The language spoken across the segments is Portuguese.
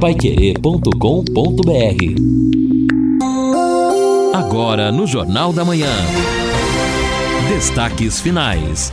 Paiquerê.com.br Agora no Jornal da Manhã. Destaques finais.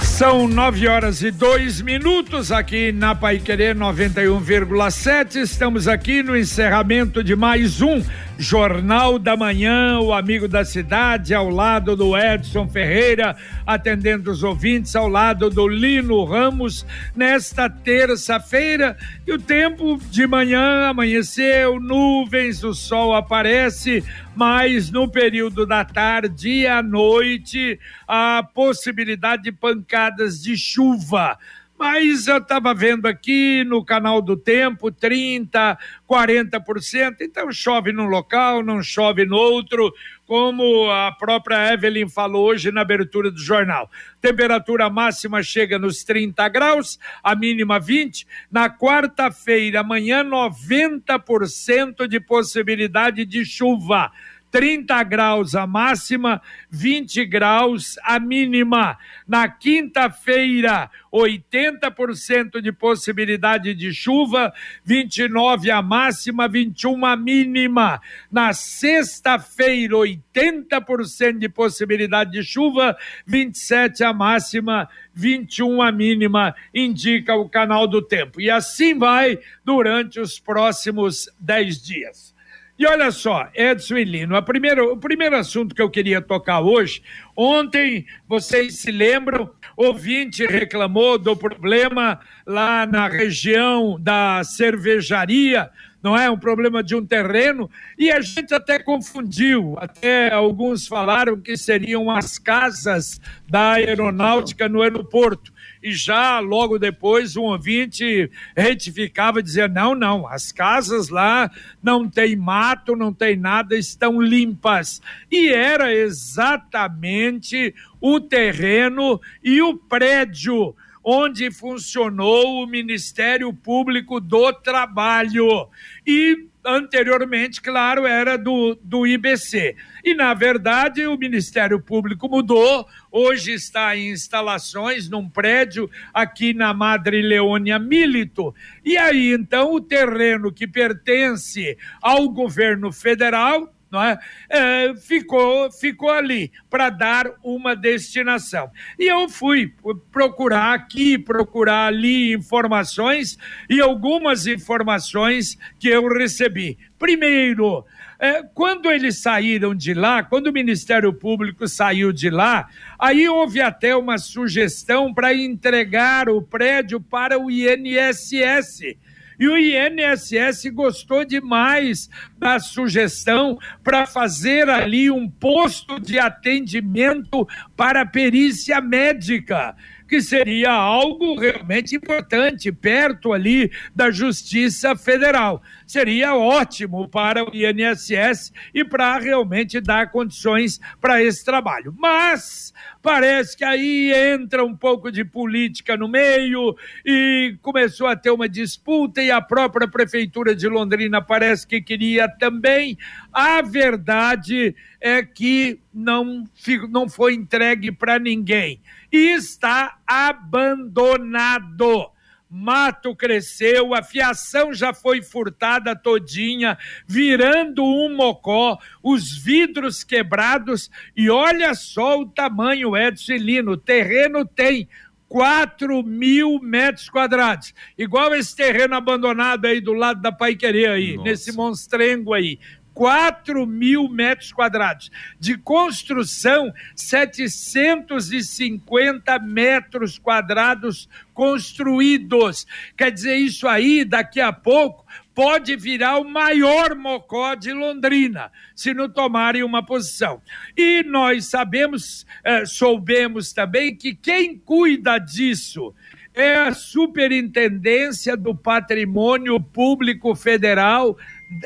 São nove horas e dois minutos aqui na Paiquerê 91,7. Estamos aqui no encerramento de mais um Jornal da Manhã, o amigo da cidade, ao lado do Edson Ferreira, atendendo os ouvintes, ao lado do Lino Ramos, nesta terça-feira. E o tempo de manhã amanheceu, nuvens, o sol aparece, mas no período da tarde e à noite, a possibilidade de pancadas de chuva mas eu estava vendo aqui no canal do Tempo 30%, 40%, então chove num local, não chove no outro, como a própria Evelyn falou hoje na abertura do jornal. Temperatura máxima chega nos 30 graus, a mínima 20. Na quarta-feira, amanhã, 90% de possibilidade de chuva. 30 graus a máxima, 20 graus a mínima. Na quinta-feira, 80% de possibilidade de chuva, 29 a máxima, 21 a mínima. Na sexta-feira, 80% de possibilidade de chuva, 27 a máxima, 21 a mínima, indica o canal do tempo. E assim vai durante os próximos 10 dias. E olha só, Edson e Lino, a primeira, o primeiro assunto que eu queria tocar hoje, ontem, vocês se lembram, ouvinte reclamou do problema lá na região da cervejaria, não é? Um problema de um terreno, e a gente até confundiu, até alguns falaram que seriam as casas da aeronáutica no aeroporto e já logo depois um ouvinte retificava dizia não, não, as casas lá não tem mato, não tem nada, estão limpas. E era exatamente o terreno e o prédio onde funcionou o Ministério Público do Trabalho. E anteriormente, claro, era do, do IBC. E, na verdade, o Ministério Público mudou, hoje está em instalações num prédio aqui na Madre Leônia Milito. E aí, então, o terreno que pertence ao governo federal é? é ficou, ficou ali para dar uma destinação. E eu fui procurar aqui, procurar ali informações e algumas informações que eu recebi. Primeiro, é, quando eles saíram de lá, quando o Ministério Público saiu de lá, aí houve até uma sugestão para entregar o prédio para o INSS e o INSS gostou demais da sugestão para fazer ali um posto de atendimento para perícia médica que seria algo realmente importante, perto ali da Justiça Federal. Seria ótimo para o INSS e para realmente dar condições para esse trabalho. Mas parece que aí entra um pouco de política no meio e começou a ter uma disputa e a própria prefeitura de Londrina parece que queria também. A verdade é que não, não foi entregue para ninguém e está abandonado mato cresceu, a fiação já foi furtada todinha, virando um mocó, os vidros quebrados, e olha só o tamanho, Edson Lino, o terreno tem 4 mil metros quadrados. Igual esse terreno abandonado aí do lado da Paiquerê aí, Nossa. nesse monstrengo aí. 4 mil metros quadrados. De construção, 750 metros quadrados construídos. Quer dizer, isso aí, daqui a pouco, pode virar o maior mocó de Londrina, se não tomarem uma posição. E nós sabemos, eh, soubemos também que quem cuida disso é a Superintendência do Patrimônio Público Federal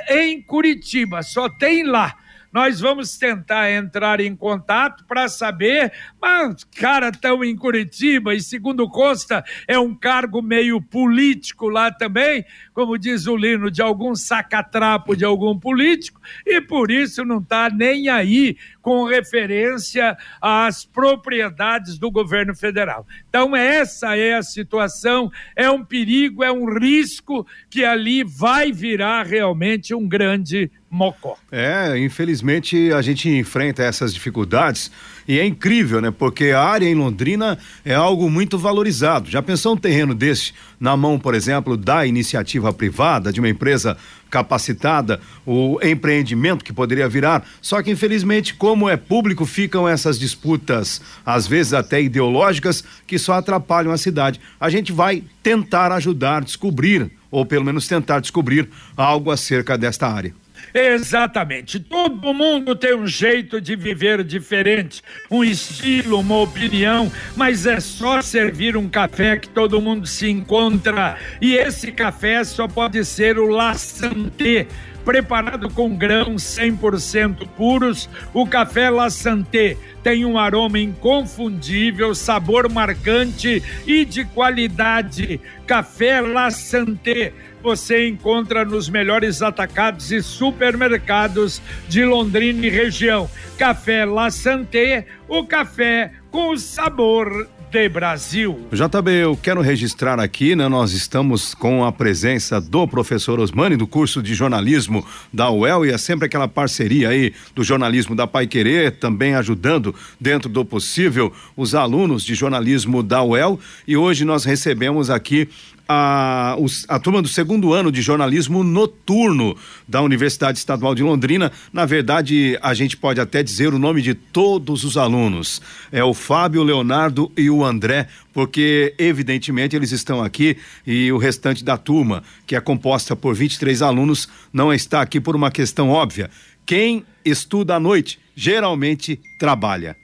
em Curitiba, só tem lá. Nós vamos tentar entrar em contato para saber, mas cara estão em Curitiba e segundo consta é um cargo meio político lá também, como diz o Lino, de algum sacatrapo de algum político e por isso não está nem aí com referência às propriedades do governo federal. Então, essa é a situação, é um perigo, é um risco que ali vai virar realmente um grande mocó. É, infelizmente a gente enfrenta essas dificuldades e é incrível, né? Porque a área em Londrina é algo muito valorizado. Já pensou um terreno desse na mão, por exemplo, da iniciativa privada, de uma empresa capacitada, o empreendimento que poderia virar. Só que, infelizmente, como é público, ficam essas disputas, às vezes até ideológicas, que só atrapalham a cidade. A gente vai tentar ajudar, descobrir, ou pelo menos tentar descobrir algo acerca desta área. Exatamente. Todo mundo tem um jeito de viver diferente, um estilo, uma opinião, mas é só servir um café que todo mundo se encontra. E esse café só pode ser o La Santé preparado com grãos 100% puros, o café La Santé tem um aroma inconfundível, sabor marcante e de qualidade. Café La Santé você encontra nos melhores atacados e supermercados de Londrina e região. Café La Santé, o café com sabor de Brasil. JB, eu quero registrar aqui, né? Nós estamos com a presença do professor Osmani do curso de jornalismo da UEL e é sempre aquela parceria aí do jornalismo da Pai Querer, também ajudando dentro do possível os alunos de jornalismo da UEL e hoje nós recebemos aqui a, a turma do segundo ano de jornalismo noturno da Universidade Estadual de Londrina. Na verdade, a gente pode até dizer o nome de todos os alunos. É o Fábio, Leonardo e o André, porque evidentemente eles estão aqui e o restante da turma, que é composta por 23 alunos, não está aqui por uma questão óbvia. Quem estuda à noite geralmente trabalha.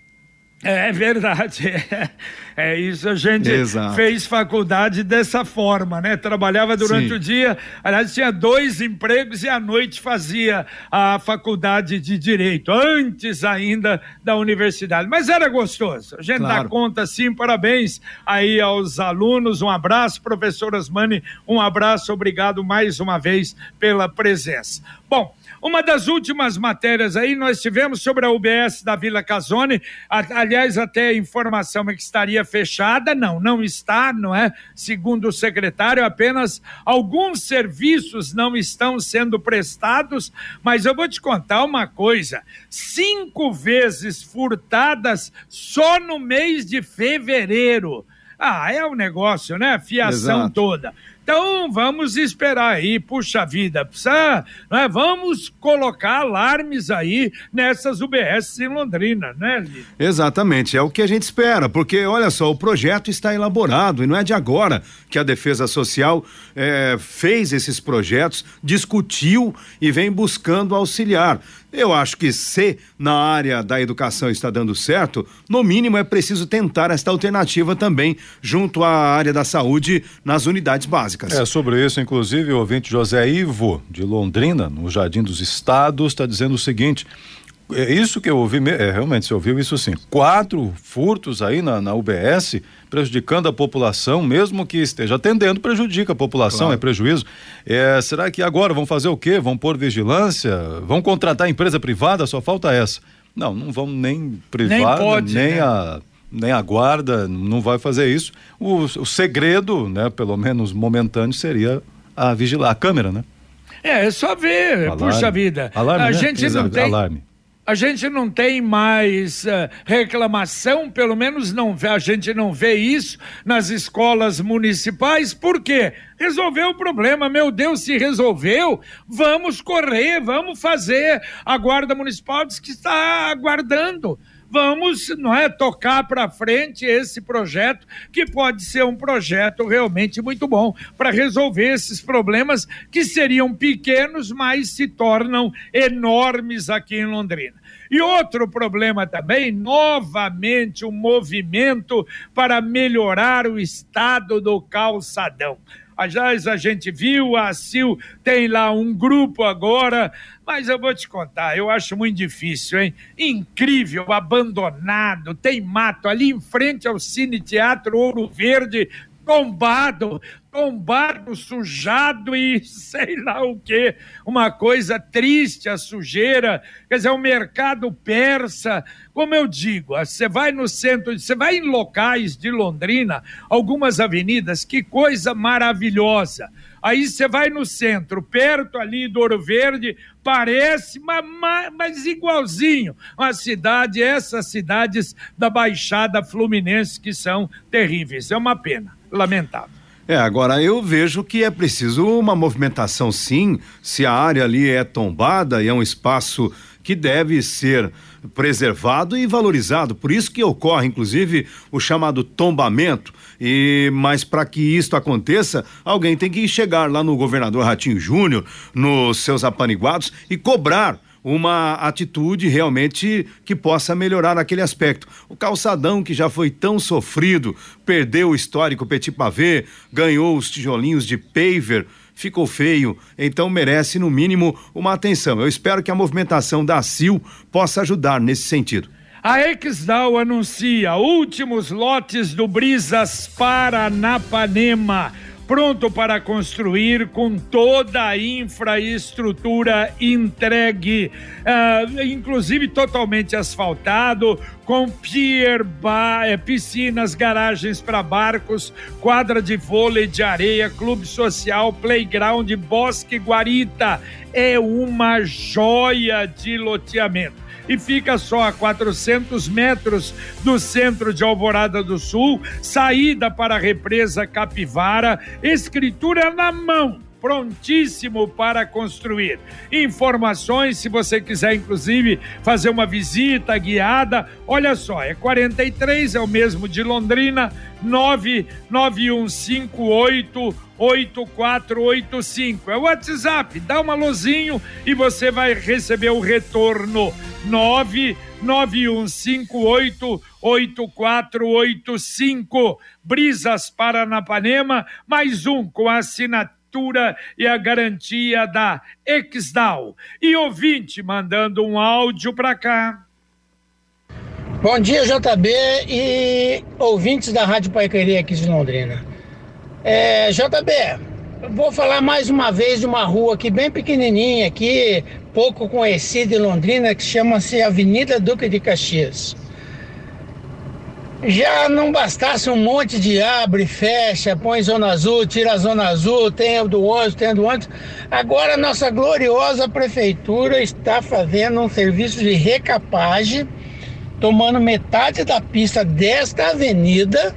É verdade. É, é isso, a gente Exato. fez faculdade dessa forma, né? Trabalhava durante Sim. o dia, aliás, tinha dois empregos e à noite fazia a faculdade de Direito, antes ainda da universidade. Mas era gostoso. A gente claro. dá conta, sim, parabéns aí aos alunos, um abraço, professor Osmani, um abraço, obrigado mais uma vez pela presença. Bom, uma das últimas matérias aí nós tivemos sobre a UBS da Vila Casone, aliás, até a informação é que estaria fechada, não, não está, não é? Segundo o secretário, apenas alguns serviços não estão sendo prestados, mas eu vou te contar uma coisa: cinco vezes furtadas só no mês de fevereiro. Ah, é o um negócio, né? Fiação Exato. toda. Então vamos esperar aí, puxa vida, precisa, né? vamos colocar alarmes aí nessas UBS em Londrina, né, Lito? Exatamente, é o que a gente espera, porque olha só, o projeto está elaborado e não é de agora que a Defesa Social é, fez esses projetos, discutiu e vem buscando auxiliar. Eu acho que se na área da educação está dando certo, no mínimo é preciso tentar esta alternativa também junto à área da saúde nas unidades básicas. É sobre isso, inclusive, o ouvinte José Ivo de Londrina, no Jardim dos Estados, está dizendo o seguinte: é isso que eu ouvi, é, realmente, você ouviu isso sim. Quatro furtos aí na, na UBS, prejudicando a população, mesmo que esteja atendendo, prejudica a população, claro. é prejuízo. É, será que agora vão fazer o quê? Vão pôr vigilância? Vão contratar empresa privada? Só falta essa. Não, não vão nem privada, nem, pode, nem né? a nem a guarda, não vai fazer isso. O, o segredo, né, pelo menos momentâneo, seria a vigilar a câmera, né? É, é só ver, alarme. puxa vida. Alarme, a né? gente Exato, não tem alarme a gente não tem mais uh, reclamação, pelo menos não a gente não vê isso nas escolas municipais, por quê? Resolveu o problema, meu Deus, se resolveu, vamos correr, vamos fazer. A Guarda Municipal diz que está aguardando vamos não é, tocar para frente esse projeto, que pode ser um projeto realmente muito bom para resolver esses problemas que seriam pequenos, mas se tornam enormes aqui em Londrina. E outro problema também, novamente, um movimento para melhorar o estado do calçadão. Aliás, a gente viu, a Sil tem lá um grupo agora, mas eu vou te contar, eu acho muito difícil, hein? Incrível, abandonado, tem mato ali em frente ao Cine Teatro Ouro Verde, tombado, tombado, sujado e sei lá o que, uma coisa triste, a sujeira, quer dizer, o mercado persa, como eu digo, você vai no centro, você vai em locais de Londrina, algumas avenidas, que coisa maravilhosa. Aí você vai no centro, perto ali do Ouro Verde, parece, mas, mas igualzinho a cidade, essas cidades da Baixada Fluminense que são terríveis. É uma pena, lamentável. É, agora eu vejo que é preciso uma movimentação sim, se a área ali é tombada e é um espaço que deve ser preservado e valorizado. Por isso que ocorre, inclusive, o chamado tombamento. E mas para que isso aconteça, alguém tem que chegar lá no governador Ratinho Júnior, nos seus apaniguados e cobrar uma atitude realmente que possa melhorar aquele aspecto. O calçadão que já foi tão sofrido, perdeu o histórico Petit Pavé, ganhou os tijolinhos de paver, ficou feio, então merece no mínimo uma atenção. Eu espero que a movimentação da CIL possa ajudar nesse sentido. A Exdal anuncia últimos lotes do Brisas Paranapanema pronto para construir com toda a infraestrutura entregue, uh, inclusive totalmente asfaltado, com pier, eh, piscinas, garagens para barcos, quadra de vôlei de areia, clube social, playground, bosque guarita. É uma joia de loteamento e fica só a 400 metros do centro de Alvorada do Sul, saída para a represa Capivara, escritura na mão prontíssimo para construir. Informações, se você quiser, inclusive, fazer uma visita guiada, olha só, é 43, é o mesmo de Londrina, 99158 8485. É o WhatsApp, dá uma lozinho e você vai receber o retorno 99158 8485. Brisas Paranapanema, mais um com a assinatura e a garantia da Exdal. E ouvinte mandando um áudio para cá. Bom dia, JB e ouvintes da Rádio Pai Querer aqui de Londrina. É, JB, vou falar mais uma vez de uma rua aqui bem pequenininha, aqui, pouco conhecida em Londrina, que chama-se Avenida Duque de Caxias já não bastasse um monte de abre, fecha, põe zona azul, tira a zona azul, tem do ônibus, tem do ônibus. Agora a nossa gloriosa prefeitura está fazendo um serviço de recapagem, tomando metade da pista desta avenida.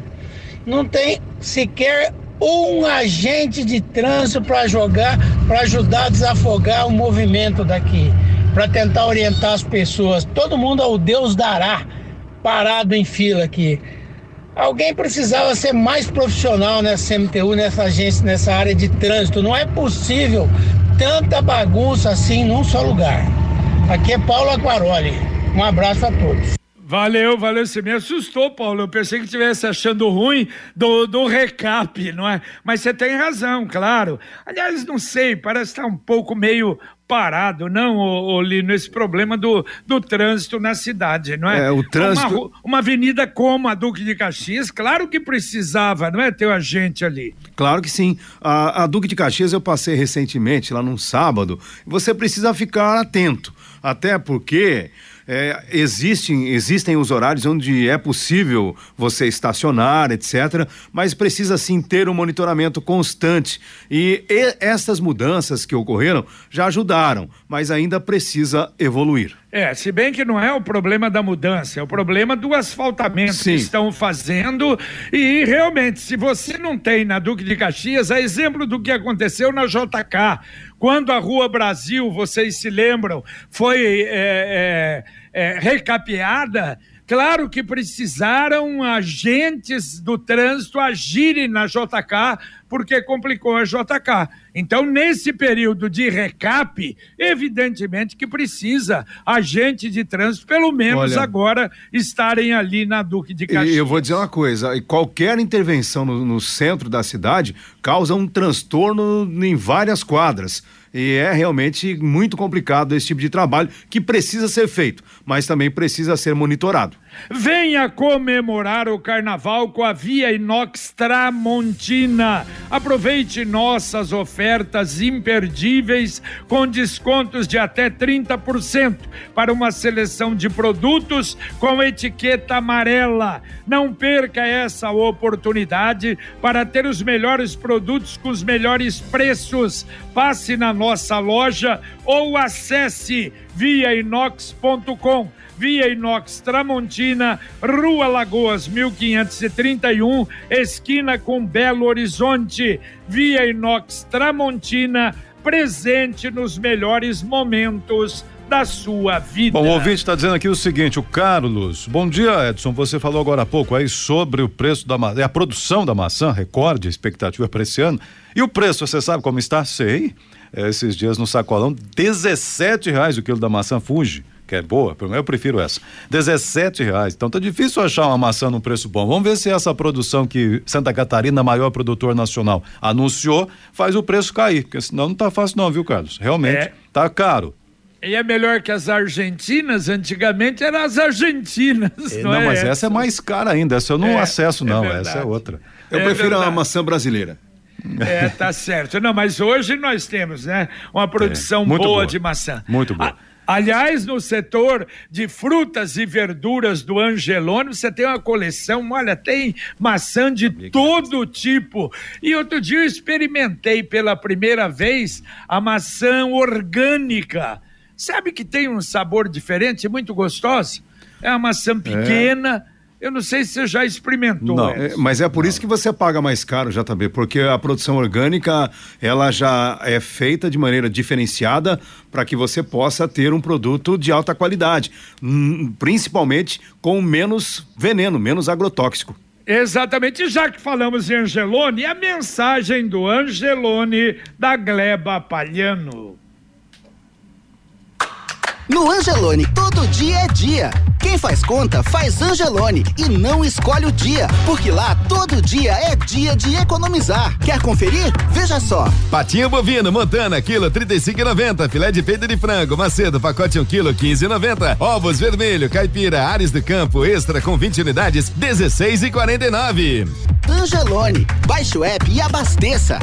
Não tem sequer um agente de trânsito para jogar, para ajudar a desafogar o movimento daqui, para tentar orientar as pessoas. Todo mundo ao Deus dará parado em fila aqui. Alguém precisava ser mais profissional nessa MTU, nessa agência, nessa área de trânsito. Não é possível tanta bagunça assim num só lugar. Aqui é Paulo Aquaroli. Um abraço a todos. Valeu, valeu. Você me assustou, Paulo. Eu pensei que estivesse achando ruim do, do recap, não é? Mas você tem razão, claro. Aliás, não sei, parece estar um pouco meio parado, não, ô, Lino, esse problema do, do trânsito na cidade, não é? É, o trânsito. Uma, uma avenida como a Duque de Caxias, claro que precisava, não é? Ter o agente ali. Claro que sim. A, a Duque de Caxias eu passei recentemente, lá num sábado. Você precisa ficar atento. Até porque é, existem, existem os horários onde é possível você estacionar, etc., mas precisa sim ter um monitoramento constante. E, e essas mudanças que ocorreram já ajudaram, mas ainda precisa evoluir. É, se bem que não é o problema da mudança, é o problema do asfaltamento Sim. que estão fazendo. E realmente, se você não tem na Duque de Caxias, é exemplo do que aconteceu na JK. Quando a Rua Brasil, vocês se lembram, foi é, é, é, recapeada, Claro que precisaram agentes do trânsito agirem na JK, porque complicou a JK. Então, nesse período de recap, evidentemente que precisa agente de trânsito, pelo menos Olha, agora, estarem ali na Duque de Caxias. Eu vou dizer uma coisa: qualquer intervenção no, no centro da cidade causa um transtorno em várias quadras. E é realmente muito complicado esse tipo de trabalho que precisa ser feito, mas também precisa ser monitorado. Venha comemorar o carnaval com a Via Inox Tramontina. Aproveite nossas ofertas imperdíveis com descontos de até 30% para uma seleção de produtos com etiqueta amarela. Não perca essa oportunidade para ter os melhores produtos com os melhores preços. Passe na nossa loja ou acesse viainox.com. Via Inox Tramontina, Rua Lagoas 1531, esquina com Belo Horizonte. Via Inox Tramontina, presente nos melhores momentos da sua vida. Bom, o ouvinte está dizendo aqui o seguinte, o Carlos. Bom dia, Edson. Você falou agora há pouco aí sobre o preço da maçã, a produção da maçã, recorde, expectativa para esse ano. E o preço, você sabe como está? Sei. É, esses dias no sacolão, 17 reais o quilo da maçã Fuji que é boa, eu prefiro essa. 17 reais. Então tá difícil achar uma maçã num preço bom. Vamos ver se essa produção que Santa Catarina, maior produtor nacional, anunciou, faz o preço cair. Porque senão não tá fácil, não, viu, Carlos? Realmente é. tá caro. E é melhor que as argentinas, antigamente eram as argentinas. É, não, não é mas essa? essa? é mais cara ainda. Essa eu não é, acesso, é não. essa é outra. Eu prefiro verdade. a maçã brasileira. É, tá certo. Não, mas hoje nós temos, né, uma produção boa, boa, de maçã. Muito boa. A, Aliás, no setor de frutas e verduras do Angelone, você tem uma coleção, olha, tem maçã de todo tipo. E outro dia eu experimentei pela primeira vez a maçã orgânica. Sabe que tem um sabor diferente, muito gostoso? É uma maçã pequena. É eu não sei se você já experimentou. Não, é, mas é por não. isso que você paga mais caro, já também, porque a produção orgânica ela já é feita de maneira diferenciada para que você possa ter um produto de alta qualidade, hum, principalmente com menos veneno, menos agrotóxico. Exatamente, já que falamos em Angelone, a mensagem do Angelone da Gleba Palhano. No Angelone, todo dia é dia. Quem faz conta faz Angelone e não escolhe o dia, porque lá todo dia é dia de economizar. Quer conferir? Veja só. Patinho bovino Montana, quilo 35,90. Filé de peito de frango Macedo, pacote 1 quilo 15,90. Ovos vermelho, caipira, Ares do Campo, extra com 20 unidades, 16,49. Angelone, baixe o app e abasteça.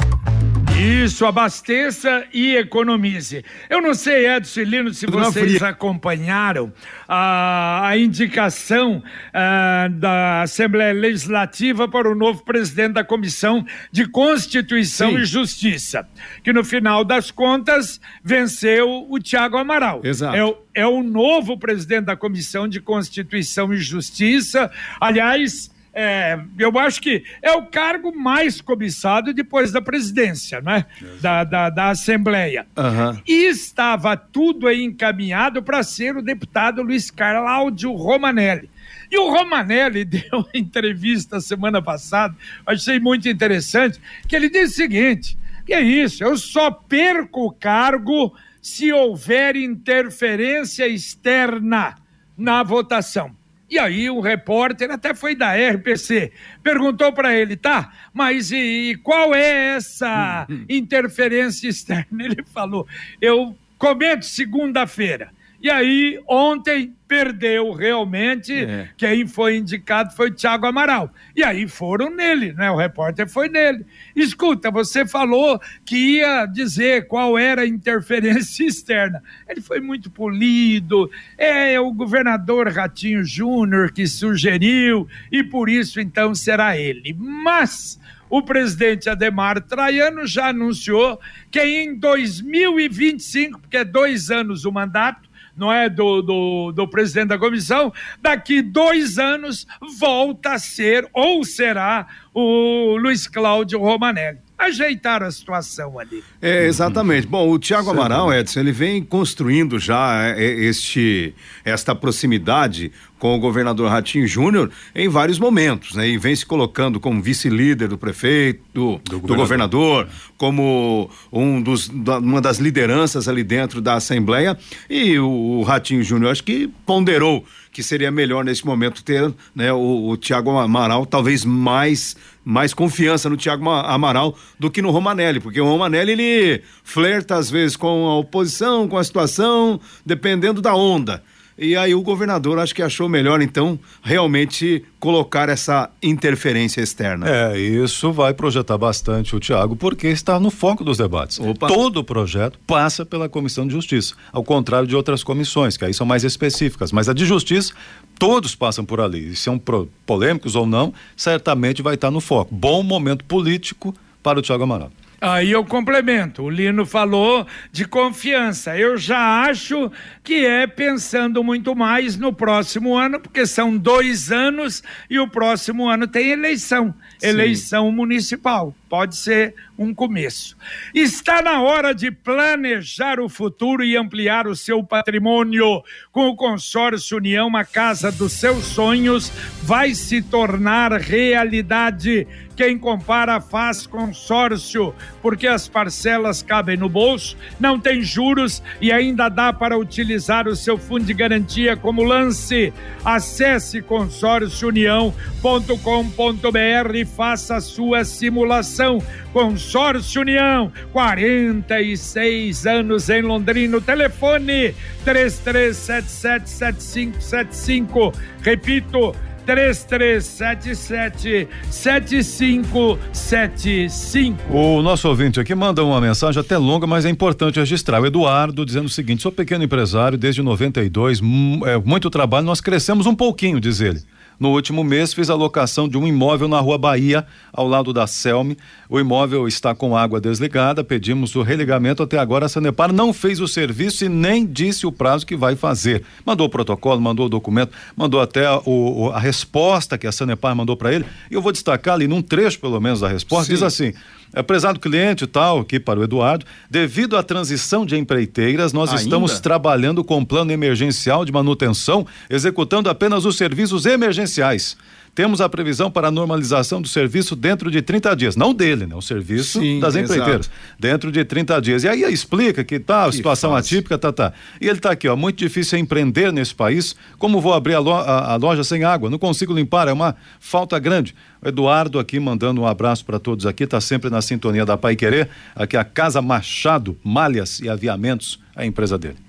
Isso, abasteça e economize. Eu não sei, Edson e Lino, se vocês acompanharam a, a indicação a, da Assembleia Legislativa para o novo presidente da Comissão de Constituição Sim. e Justiça, que no final das contas venceu o Tiago Amaral. Exato. É o, é o novo presidente da Comissão de Constituição e Justiça. Aliás, é, eu acho que é o cargo mais cobiçado depois da presidência, né? Da, da, da Assembleia. Uhum. E estava tudo aí encaminhado para ser o deputado Luiz Cláudio Romanelli. E o Romanelli deu uma entrevista semana passada, achei muito interessante, que ele disse o seguinte: que é isso, eu só perco o cargo se houver interferência externa na votação. E aí o repórter, até foi da RPC, perguntou para ele, tá, mas e, e qual é essa interferência externa? Ele falou, eu comento segunda-feira. E aí, ontem, perdeu realmente. É. Quem foi indicado foi o Thiago Amaral. E aí foram nele, né? O repórter foi nele. Escuta, você falou que ia dizer qual era a interferência externa. Ele foi muito polido. É o governador Ratinho Júnior que sugeriu, e por isso então será ele. Mas o presidente Ademar Traiano já anunciou que em 2025, porque é dois anos o mandato, não é, do, do, do presidente da comissão, daqui dois anos volta a ser ou será o Luiz Cláudio Romanelli ajeitar a situação ali. É, exatamente. Bom, o Tiago Amaral, Edson, ele vem construindo já é, é, este, esta proximidade com o governador Ratinho Júnior em vários momentos, né? E vem se colocando como vice-líder do prefeito, do, do, governador. do governador, como um dos, da, uma das lideranças ali dentro da Assembleia. E o, o Ratinho Júnior, acho que ponderou que seria melhor nesse momento ter né, o, o Tiago Amaral, talvez mais, mais confiança no Tiago Amaral do que no Romanelli, porque o Romanelli ele flerta às vezes com a oposição, com a situação, dependendo da onda. E aí o governador acho que achou melhor, então, realmente colocar essa interferência externa. É, isso vai projetar bastante o Tiago, porque está no foco dos debates. Opa. Todo o projeto passa pela Comissão de Justiça, ao contrário de outras comissões, que aí são mais específicas. Mas a de Justiça, todos passam por ali. E são polêmicos ou não, certamente vai estar no foco. Bom momento político para o Tiago Amaral. Aí eu complemento. O Lino falou de confiança. Eu já acho que é pensando muito mais no próximo ano, porque são dois anos e o próximo ano tem eleição eleição municipal. Pode ser um começo. Está na hora de planejar o futuro e ampliar o seu patrimônio. Com o consórcio União, a casa dos seus sonhos vai se tornar realidade. Quem compara faz consórcio, porque as parcelas cabem no bolso, não tem juros e ainda dá para utilizar o seu fundo de garantia como lance. Acesse consórciounião.com.br e faça a sua simulação. Consórcio União, 46 anos em Londrina. Telefone 33777575. Repito, 3377-7575. O nosso ouvinte aqui manda uma mensagem até longa, mas é importante registrar. O Eduardo dizendo o seguinte: sou pequeno empresário desde 92, é, muito trabalho, nós crescemos um pouquinho, diz ele. No último mês, fiz a locação de um imóvel na Rua Bahia, ao lado da Selme. O imóvel está com água desligada, pedimos o religamento. Até agora, a Sanepar não fez o serviço e nem disse o prazo que vai fazer. Mandou o protocolo, mandou o documento, mandou até o, a resposta que a Sanepar mandou para ele. E eu vou destacar ali num trecho, pelo menos, da resposta: Sim. diz assim. Prezado cliente tal, aqui para o Eduardo, devido à transição de empreiteiras, nós Ainda? estamos trabalhando com plano emergencial de manutenção, executando apenas os serviços emergenciais temos a previsão para a normalização do serviço dentro de 30 dias. Não dele, né? O serviço Sim, das empreiteiras. Exato. Dentro de 30 dias. E aí explica que tá, a situação fácil. atípica, tá, tá. E ele tá aqui, ó. Muito difícil empreender nesse país. Como vou abrir a, lo a, a loja sem água? Não consigo limpar, é uma falta grande. O Eduardo aqui mandando um abraço para todos aqui, tá sempre na sintonia da Pai Querer. Aqui a Casa Machado, Malhas e Aviamentos, a empresa dele.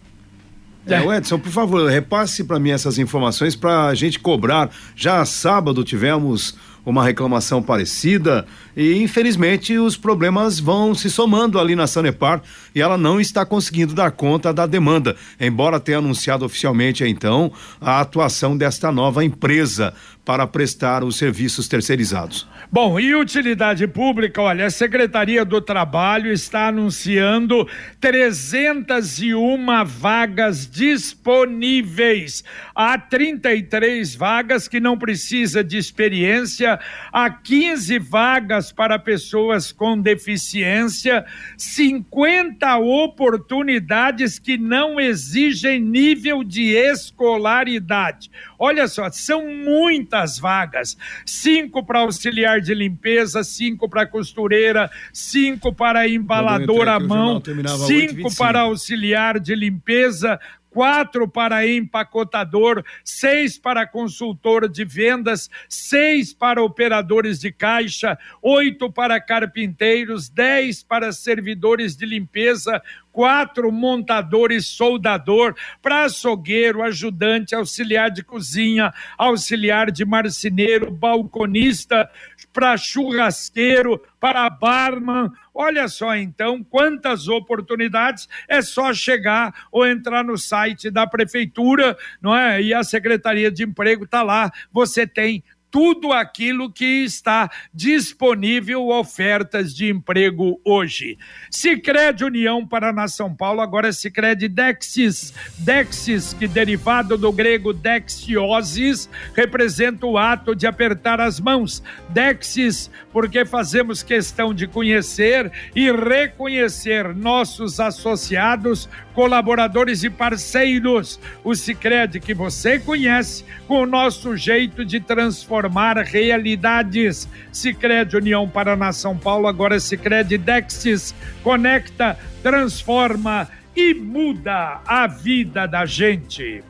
É, o Edson, por favor, repasse para mim essas informações para a gente cobrar. Já sábado tivemos uma reclamação parecida e infelizmente os problemas vão se somando ali na Sanepar e ela não está conseguindo dar conta da demanda, embora tenha anunciado oficialmente então a atuação desta nova empresa para prestar os serviços terceirizados. Bom, e utilidade pública, olha, a Secretaria do Trabalho está anunciando 301 vagas disponíveis. Há 33 vagas que não precisa de experiência, há 15 vagas para pessoas com deficiência, 50 oportunidades que não exigem nível de escolaridade. Olha só, são muitas vagas: cinco para auxiliar de limpeza, cinco para costureira, cinco para embalador à mão, cinco. para auxiliar de limpeza, quatro para empacotador, seis para consultor de vendas, seis para operadores de caixa, oito para carpinteiros, dez para servidores de limpeza, quatro montadores soldador, para açougueiro, ajudante, auxiliar de cozinha, auxiliar de marceneiro, balconista, para churrasqueiro, para barman. Olha só então quantas oportunidades é só chegar ou entrar no site da prefeitura, não é? E a Secretaria de Emprego está lá. Você tem tudo aquilo que está disponível ofertas de emprego hoje. Sicredi União Paraná São Paulo, agora é Sicredi Dexis. Dexis, que derivado do grego dexiosis, representa o ato de apertar as mãos. Dexis, porque fazemos questão de conhecer e reconhecer nossos associados, colaboradores e parceiros. O Sicredi que você conhece com o nosso jeito de transformar transformar realidades. Sicredi União Paraná São Paulo, agora Sicredi Dexis, conecta, transforma e muda a vida da gente.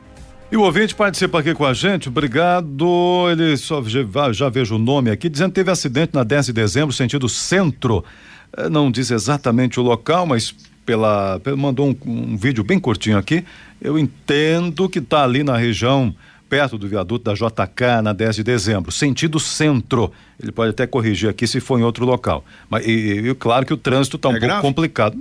E o ouvinte participa aqui com a gente, obrigado. Ele só já, vejo o nome aqui, dizendo que teve acidente na 10 de dezembro, sentido centro. É, não diz exatamente o local, mas pela, mandou um, um, vídeo bem curtinho aqui Eu entendo que está ali na região perto do viaduto da JK na 10 de dezembro, sentido centro. Ele pode até corrigir aqui se for em outro local. Mas e, e claro que o trânsito está um é pouco grave? complicado.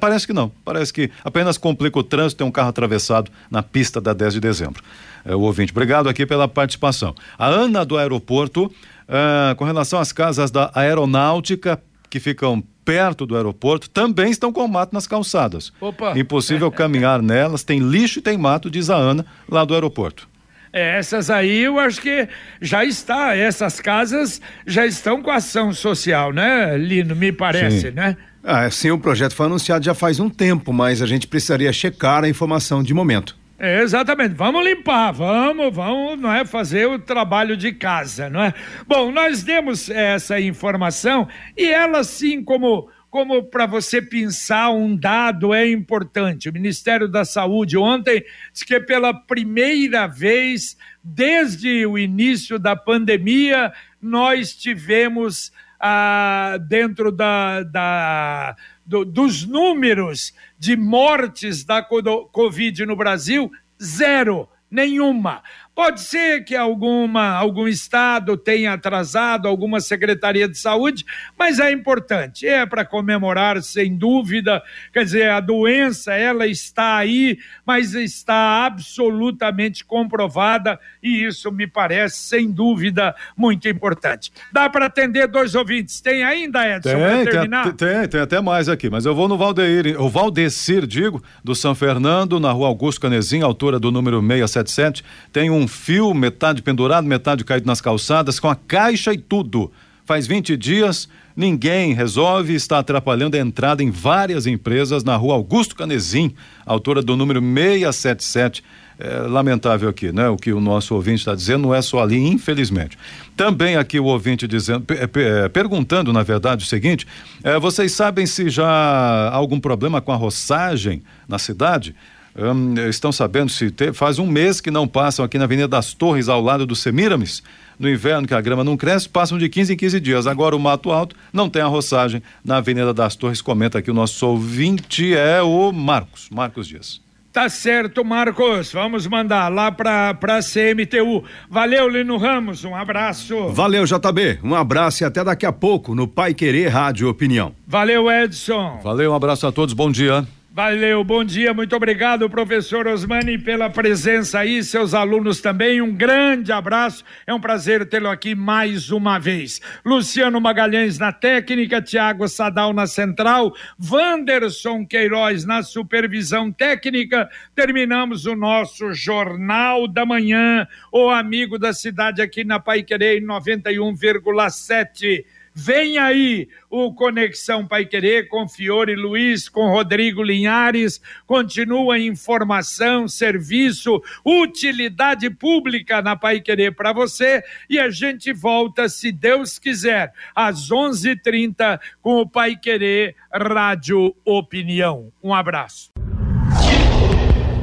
Parece que não. Parece que apenas complica o trânsito. Tem um carro atravessado na pista da 10 de dezembro. É, o ouvinte, obrigado aqui pela participação. A Ana do aeroporto, uh, com relação às casas da aeronáutica que ficam perto do aeroporto, também estão com mato nas calçadas. Opa. Impossível caminhar nelas, tem lixo e tem mato, diz a Ana, lá do aeroporto. É, essas aí eu acho que já está, essas casas já estão com ação social, né, Lino? Me parece, sim. né? Ah, sim, o projeto foi anunciado já faz um tempo, mas a gente precisaria checar a informação de momento. É, exatamente, vamos limpar, vamos, vamos, não é, fazer o trabalho de casa, não é? Bom, nós demos essa informação e ela, assim como como para você pensar um dado é importante. O Ministério da Saúde ontem disse que pela primeira vez desde o início da pandemia nós tivemos ah, dentro da, da do, dos números de mortes da Covid no Brasil zero, nenhuma. Pode ser que alguma, algum estado tenha atrasado, alguma secretaria de saúde, mas é importante, é para comemorar sem dúvida. Quer dizer, a doença ela está aí, mas está absolutamente comprovada e isso me parece sem dúvida muito importante. Dá para atender dois ouvintes? Tem ainda Edson para terminar? Tem, tem, tem até mais aqui, mas eu vou no Valdeir, o Valdecir, digo, do São Fernando, na Rua Augusto Canezinho, altura do número 677, tem um um fio, metade pendurado, metade caído nas calçadas, com a caixa e tudo. Faz 20 dias, ninguém resolve, está atrapalhando a entrada em várias empresas na rua Augusto Canezim, autora do número 677. É, lamentável aqui, né? O que o nosso ouvinte está dizendo não é só ali, infelizmente. Também aqui o ouvinte dizendo, é, perguntando, na verdade, o seguinte: é, vocês sabem se já há algum problema com a roçagem na cidade? Um, estão sabendo se te, faz um mês que não passam aqui na Avenida das Torres, ao lado do Semiramis. No inverno, que a grama não cresce, passam de 15 em 15 dias. Agora o Mato Alto não tem a roçagem na Avenida das Torres. Comenta aqui o nosso ouvinte, é o Marcos, Marcos Dias. Tá certo, Marcos. Vamos mandar lá para pra CMTU. Valeu, Lino Ramos. Um abraço. Valeu, JB. Um abraço e até daqui a pouco no Pai Querer Rádio Opinião. Valeu, Edson. Valeu, um abraço a todos. Bom dia. Valeu, bom dia, muito obrigado, professor Osmani, pela presença aí, seus alunos também. Um grande abraço, é um prazer tê-lo aqui mais uma vez. Luciano Magalhães na técnica, Tiago Sadal na central, Wanderson Queiroz na supervisão técnica. Terminamos o nosso Jornal da Manhã, o amigo da cidade aqui na Pai Querer 91,7. Vem aí o Conexão Pai Querer com Fiore Luiz, com Rodrigo Linhares. Continua informação, serviço, utilidade pública na Pai Querer para você. E a gente volta, se Deus quiser, às 11:30 com o Pai Querer Rádio Opinião. Um abraço.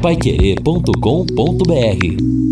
Paiquerê.com.br